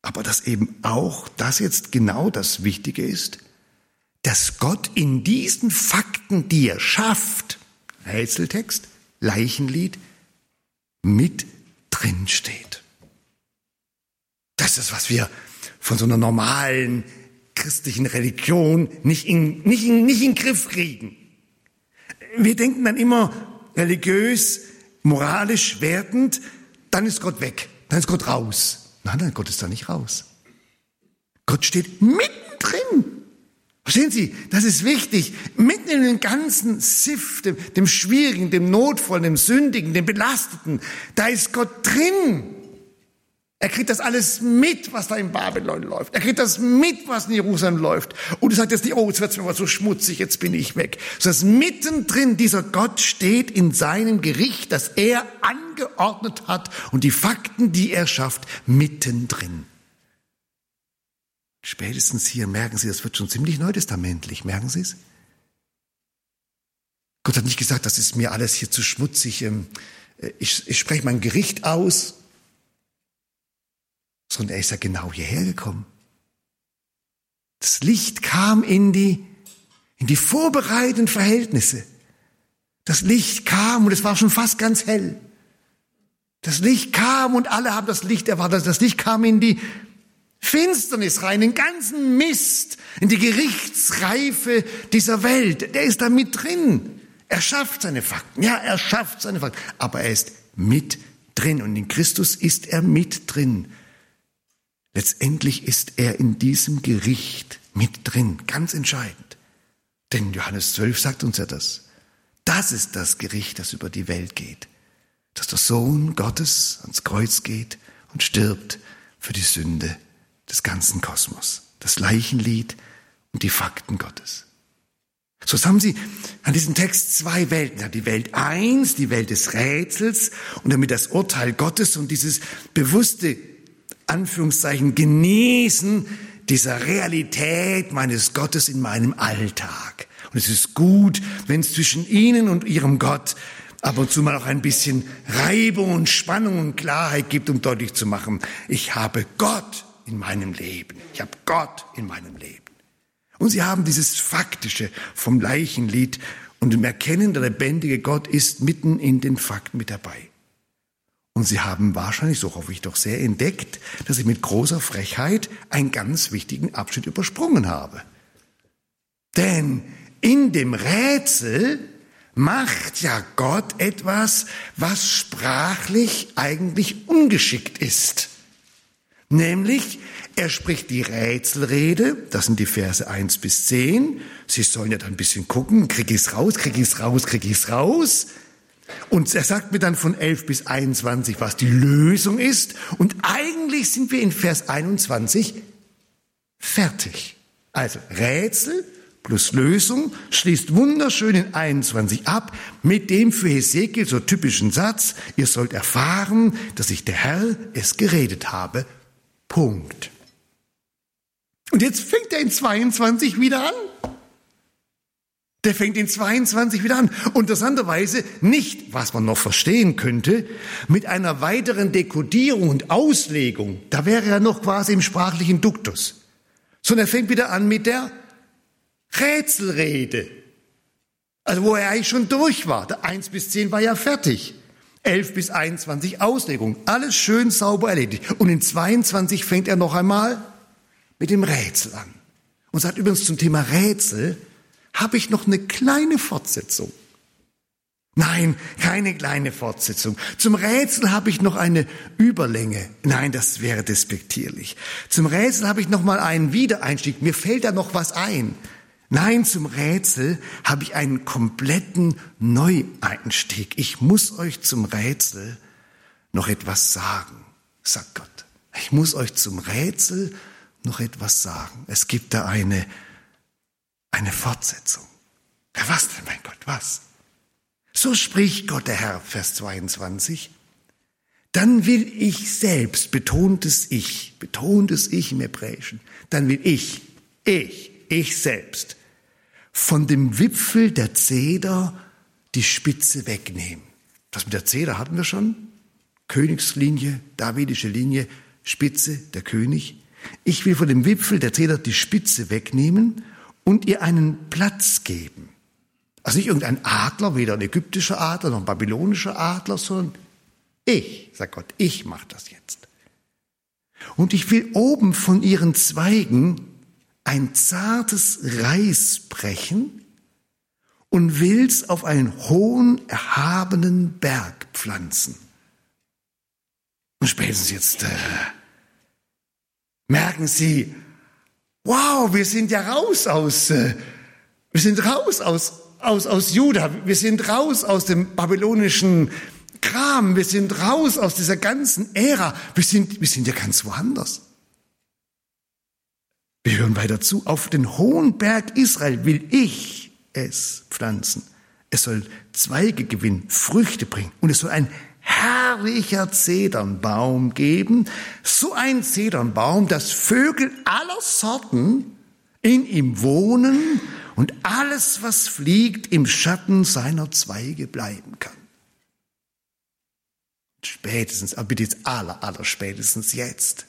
Aber dass eben auch das jetzt genau das Wichtige ist, dass Gott in diesen Fakten, die er schafft, Rätseltext, Leichenlied, mit drin steht. Das ist, was wir von so einer normalen christlichen Religion nicht in, nicht in, nicht in Griff kriegen. Wir denken dann immer religiös, moralisch, wertend, dann ist Gott weg, dann ist Gott raus. Nein, nein, Gott ist da nicht raus. Gott steht mittendrin. Verstehen Sie, das ist wichtig. Mitten in dem ganzen Sift, dem, dem Schwierigen, dem Notvollen, dem Sündigen, dem Belasteten, da ist Gott drin. Er kriegt das alles mit, was da in Babylon läuft. Er kriegt das mit, was in Jerusalem läuft. Und er sagt jetzt nicht, oh, jetzt wird's mir mal so schmutzig, jetzt bin ich weg. Sondern mittendrin dieser Gott steht in seinem Gericht, das er angeordnet hat und die Fakten, die er schafft, mittendrin. Spätestens hier merken Sie, das wird schon ziemlich neutestamentlich. Merken Sie es? Gott hat nicht gesagt, das ist mir alles hier zu schmutzig. Ähm, äh, ich, ich spreche mein Gericht aus. Sondern er ist ja genau hierher gekommen. Das Licht kam in die, in die vorbereitenden Verhältnisse. Das Licht kam und es war schon fast ganz hell. Das Licht kam und alle haben das Licht erwartet. Das Licht kam in die Finsternis rein, den ganzen Mist, in die Gerichtsreife dieser Welt. Der ist da mit drin. Er schafft seine Fakten. Ja, er schafft seine Fakten. Aber er ist mit drin. Und in Christus ist er mit drin. Letztendlich ist er in diesem Gericht mit drin. Ganz entscheidend. Denn Johannes 12 sagt uns ja das. Das ist das Gericht, das über die Welt geht. Dass der Sohn Gottes ans Kreuz geht und stirbt für die Sünde des ganzen Kosmos. Das Leichenlied und die Fakten Gottes. So haben sie an diesem Text zwei Welten. Die Welt eins, die Welt des Rätsels und damit das Urteil Gottes und dieses bewusste, Anführungszeichen, Genießen dieser Realität meines Gottes in meinem Alltag. Und es ist gut, wenn es zwischen Ihnen und Ihrem Gott ab und zu mal auch ein bisschen Reibung und Spannung und Klarheit gibt, um deutlich zu machen, ich habe Gott in meinem Leben. Ich habe Gott in meinem Leben. Und sie haben dieses Faktische vom Leichenlied und im Erkennen, der lebendige Gott ist mitten in den Fakten mit dabei. Und sie haben wahrscheinlich, so hoffe ich doch sehr, entdeckt, dass ich mit großer Frechheit einen ganz wichtigen Abschnitt übersprungen habe. Denn in dem Rätsel macht ja Gott etwas, was sprachlich eigentlich ungeschickt ist. Nämlich, er spricht die Rätselrede, das sind die Verse 1 bis 10. Sie sollen ja dann ein bisschen gucken, krieg ich's raus, krieg ich's raus, krieg ich's raus. Und er sagt mir dann von 11 bis 21, was die Lösung ist. Und eigentlich sind wir in Vers 21 fertig. Also Rätsel plus Lösung schließt wunderschön in 21 ab mit dem für Hesekiel so typischen Satz, ihr sollt erfahren, dass ich der Herr es geredet habe. Punkt. Und jetzt fängt er in 22 wieder an. Der fängt in 22 wieder an. Interessanterweise nicht, was man noch verstehen könnte, mit einer weiteren Dekodierung und Auslegung. Da wäre er noch quasi im sprachlichen Duktus. Sondern er fängt wieder an mit der Rätselrede. Also wo er eigentlich schon durch war. Der 1 bis 10 war ja fertig. 11 bis 21 Auslegung. Alles schön sauber erledigt. Und in 22 fängt er noch einmal mit dem Rätsel an. Und sagt übrigens zum Thema Rätsel, habe ich noch eine kleine Fortsetzung. Nein, keine kleine Fortsetzung. Zum Rätsel habe ich noch eine Überlänge. Nein, das wäre despektierlich. Zum Rätsel habe ich noch mal einen Wiedereinstieg. Mir fällt da noch was ein. Nein, zum Rätsel habe ich einen kompletten Neueinstieg. Ich muss euch zum Rätsel noch etwas sagen, sagt Gott. Ich muss euch zum Rätsel noch etwas sagen. Es gibt da eine eine Fortsetzung. Ja, was denn, mein Gott, was? So spricht Gott der Herr, Vers 22. Dann will ich selbst, betontes Ich, betontes Ich im Hebräischen, dann will ich, ich, ich selbst, von dem Wipfel der Zeder die Spitze wegnehmen. Das mit der Zeder hatten wir schon. Königslinie, davidische Linie, Spitze, der König. Ich will von dem Wipfel der Zeder die Spitze wegnehmen und ihr einen Platz geben. Also nicht irgendein Adler, weder ein ägyptischer Adler noch ein babylonischer Adler, sondern ich, sagt Gott, ich mache das jetzt. Und ich will oben von ihren Zweigen ein zartes Reis brechen und will's auf einen hohen, erhabenen Berg pflanzen. Und spätestens jetzt äh, merken Sie, wow, wir sind ja raus aus, äh, wir sind raus aus, aus, aus Juda, wir sind raus aus dem babylonischen Kram, wir sind raus aus dieser ganzen Ära, wir sind, wir sind ja ganz woanders. Wir hören weiter zu, auf den hohen Berg Israel will ich es pflanzen. Es soll Zweige gewinnen, Früchte bringen. Und es soll ein herrlicher Zedernbaum geben, so ein Zedernbaum, dass Vögel aller Sorten in ihm wohnen und alles, was fliegt, im Schatten seiner Zweige bleiben kann. Spätestens, aber bitte jetzt aller, aller spätestens jetzt,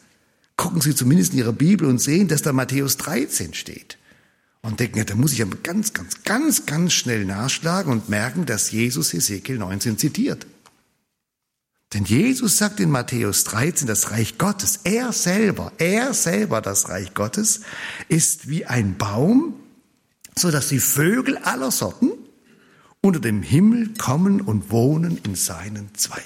gucken Sie zumindest in Ihrer Bibel und sehen, dass da Matthäus 13 steht. Und denken, ja, da muss ich aber ganz, ganz, ganz, ganz schnell nachschlagen und merken, dass Jesus Hesekiel 19 zitiert. Denn Jesus sagt in Matthäus 13, das Reich Gottes, er selber, er selber, das Reich Gottes, ist wie ein Baum, so dass die Vögel aller Sorten unter dem Himmel kommen und wohnen in seinen Zweigen.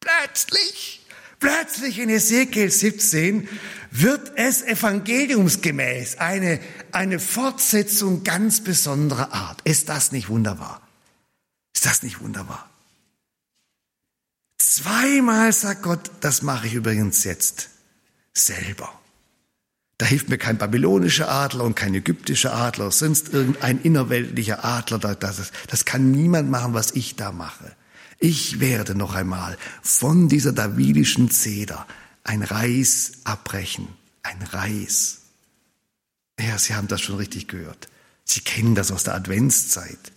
Plötzlich Plötzlich in Ezekiel 17 wird es evangeliumsgemäß eine, eine Fortsetzung ganz besonderer Art. Ist das nicht wunderbar? Ist das nicht wunderbar? Zweimal sagt Gott, das mache ich übrigens jetzt selber. Da hilft mir kein babylonischer Adler und kein ägyptischer Adler, sonst irgendein innerweltlicher Adler. Das, das kann niemand machen, was ich da mache. Ich werde noch einmal von dieser davidischen Zeder ein Reis abbrechen. Ein Reis. Ja, Sie haben das schon richtig gehört. Sie kennen das aus der Adventszeit.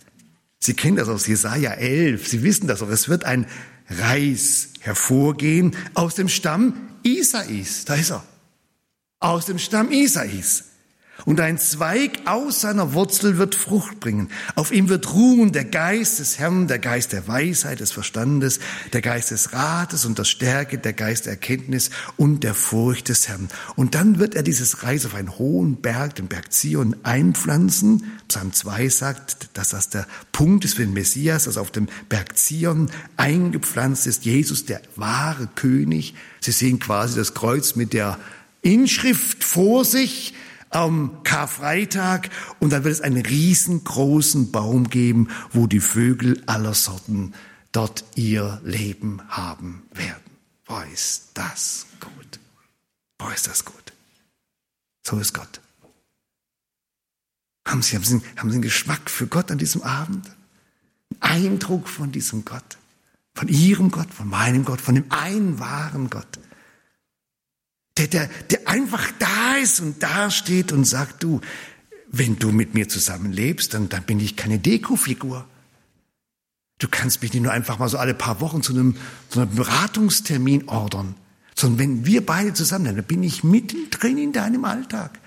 Sie kennen das aus Jesaja 11. Sie wissen das auch. Es wird ein Reis hervorgehen aus dem Stamm Isais. Da ist er. Aus dem Stamm Isais. Und ein Zweig aus seiner Wurzel wird Frucht bringen. Auf ihm wird ruhen der Geist des Herrn, der Geist der Weisheit, des Verstandes, der Geist des Rates und der Stärke, der Geist der Erkenntnis und der Furcht des Herrn. Und dann wird er dieses Reis auf einen hohen Berg, den Berg Zion, einpflanzen. Psalm 2 sagt, dass das der Punkt ist für den Messias, dass auf dem Berg Zion eingepflanzt ist. Jesus, der wahre König. Sie sehen quasi das Kreuz mit der Inschrift vor sich am Karfreitag und dann wird es einen riesengroßen Baum geben, wo die Vögel aller Sorten dort ihr Leben haben werden. Boah, ist das gut. Boah, ist das gut. So ist Gott. Haben Sie, haben Sie, haben Sie einen Geschmack für Gott an diesem Abend? Einen Eindruck von diesem Gott? Von Ihrem Gott, von meinem Gott, von dem einen wahren Gott? Der, der, der einfach da ist und da steht und sagt, du, wenn du mit mir zusammenlebst, dann, dann bin ich keine Dekofigur. Du kannst mich nicht nur einfach mal so alle paar Wochen zu einem, zu einem Beratungstermin ordern, sondern wenn wir beide zusammen sind, dann bin ich mittendrin in deinem Alltag.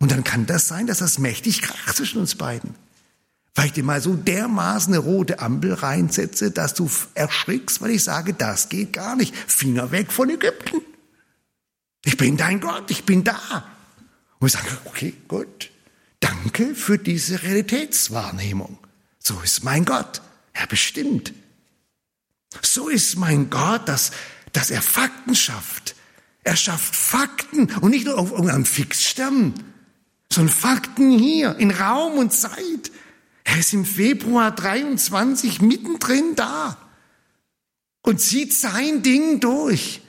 Und dann kann das sein, dass das mächtig kracht zwischen uns beiden. Weil ich dir mal so dermaßen eine rote Ampel reinsetze, dass du erschrickst, weil ich sage, das geht gar nicht. Finger weg von Ägypten. Ich bin dein Gott, ich bin da. Und ich sage, okay, gut. Danke für diese Realitätswahrnehmung. So ist mein Gott. Er bestimmt. So ist mein Gott, dass, dass er Fakten schafft. Er schafft Fakten und nicht nur auf irgendeinem Fixstern, sondern Fakten hier in Raum und Zeit. Er ist im Februar 23 mittendrin da und zieht sein Ding durch.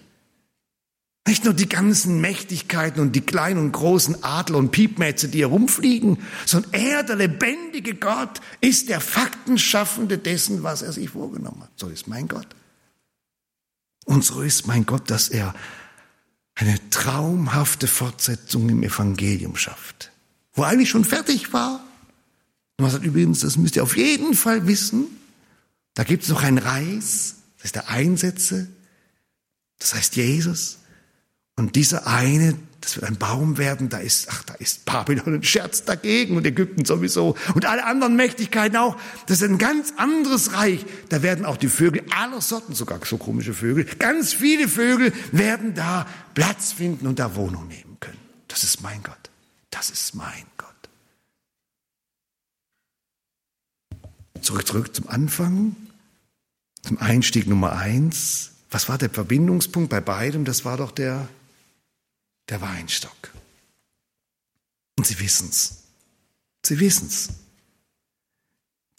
Nicht nur die ganzen Mächtigkeiten und die kleinen und großen Adler und Piepmätze, die herumfliegen, sondern er, der lebendige Gott, ist der Faktenschaffende dessen, was er sich vorgenommen hat. So ist mein Gott. Und so ist mein Gott, dass er eine traumhafte Fortsetzung im Evangelium schafft, wo eigentlich schon fertig war. Und man sagt übrigens, das müsst ihr auf jeden Fall wissen, da gibt es noch einen Reis, das ist der Einsätze, das heißt Jesus. Und dieser eine, das wird ein Baum werden, da ist, ach, da ist Babylon ein Scherz dagegen und Ägypten sowieso und alle anderen Mächtigkeiten auch. Das ist ein ganz anderes Reich. Da werden auch die Vögel aller Sorten, sogar so komische Vögel, ganz viele Vögel werden da Platz finden und da Wohnung nehmen können. Das ist mein Gott. Das ist mein Gott. Zurück, zurück zum Anfang, zum Einstieg Nummer eins. Was war der Verbindungspunkt bei beidem? Das war doch der der Weinstock. Und Sie wissen's. Sie wissen's.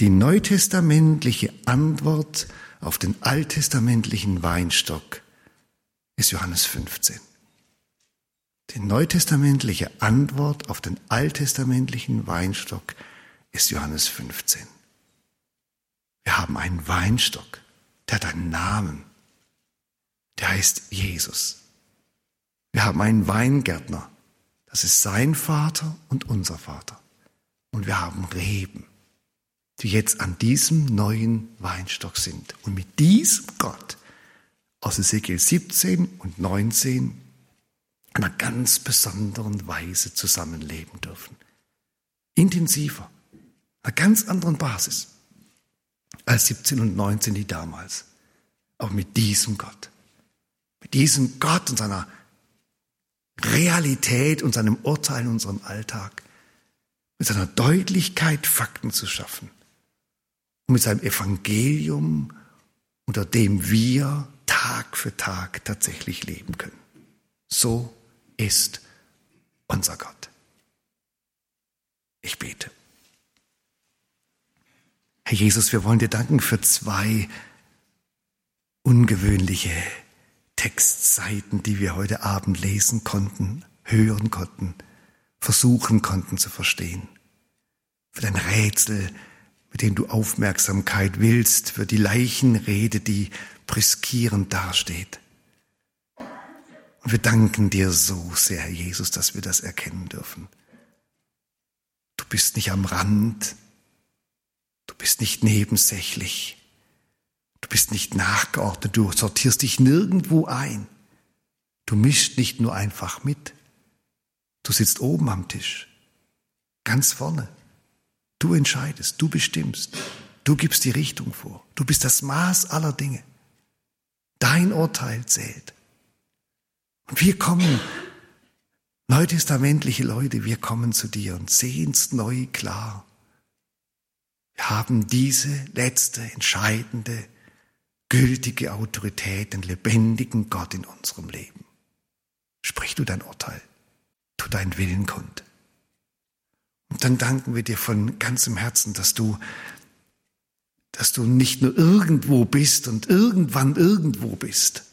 Die neutestamentliche Antwort auf den alttestamentlichen Weinstock ist Johannes 15. Die neutestamentliche Antwort auf den alttestamentlichen Weinstock ist Johannes 15. Wir haben einen Weinstock, der hat einen Namen, der heißt Jesus. Wir haben einen Weingärtner. Das ist sein Vater und unser Vater. Und wir haben Reben, die jetzt an diesem neuen Weinstock sind. Und mit diesem Gott aus Ezekiel 17 und 19 einer ganz besonderen Weise zusammenleben dürfen. Intensiver, einer ganz anderen Basis als 17 und 19 die damals. Aber mit diesem Gott. Mit diesem Gott und seiner Realität und seinem Urteil in unserem Alltag, mit seiner Deutlichkeit Fakten zu schaffen und mit seinem Evangelium, unter dem wir Tag für Tag tatsächlich leben können. So ist unser Gott. Ich bete. Herr Jesus, wir wollen dir danken für zwei ungewöhnliche Textseiten, die wir heute Abend lesen konnten, hören konnten, versuchen konnten zu verstehen. Für dein Rätsel, mit dem du Aufmerksamkeit willst, für die Leichenrede, die briskierend dasteht. Und wir danken dir so sehr, Jesus, dass wir das erkennen dürfen. Du bist nicht am Rand, du bist nicht nebensächlich, du bist nicht nachgeordnet, du sortierst dich nirgendwo ein. Du mischst nicht nur einfach mit, du sitzt oben am Tisch, ganz vorne. Du entscheidest, du bestimmst, du gibst die Richtung vor, du bist das Maß aller Dinge. Dein Urteil zählt. Und wir kommen, neutestamentliche Leute, wir kommen zu dir und sehen es neu klar. Wir haben diese letzte, entscheidende, gültige Autorität, den lebendigen Gott in unserem Leben. Sprich du dein Urteil, tu deinen Willen kund. Und dann danken wir dir von ganzem Herzen, dass du, dass du nicht nur irgendwo bist und irgendwann irgendwo bist,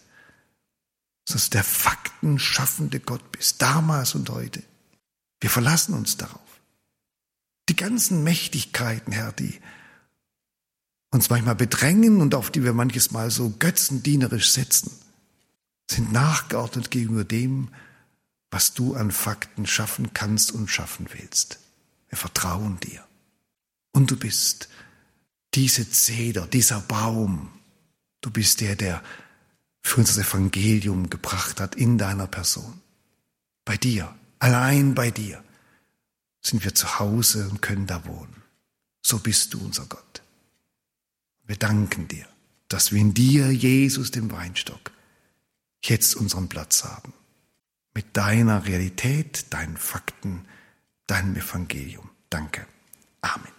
dass du der Fakten schaffende Gott bist, damals und heute. Wir verlassen uns darauf. Die ganzen Mächtigkeiten, Herr, die uns manchmal bedrängen und auf die wir manches Mal so götzendienerisch setzen, sind nachgeordnet gegenüber dem, was du an Fakten schaffen kannst und schaffen willst. Wir vertrauen dir. Und du bist diese Zeder, dieser Baum. Du bist der, der für uns das Evangelium gebracht hat in deiner Person. Bei dir, allein bei dir sind wir zu Hause und können da wohnen. So bist du unser Gott. Wir danken dir, dass wir in dir, Jesus, dem Weinstock, jetzt unseren Platz haben. Mit deiner Realität, deinen Fakten, deinem Evangelium. Danke. Amen.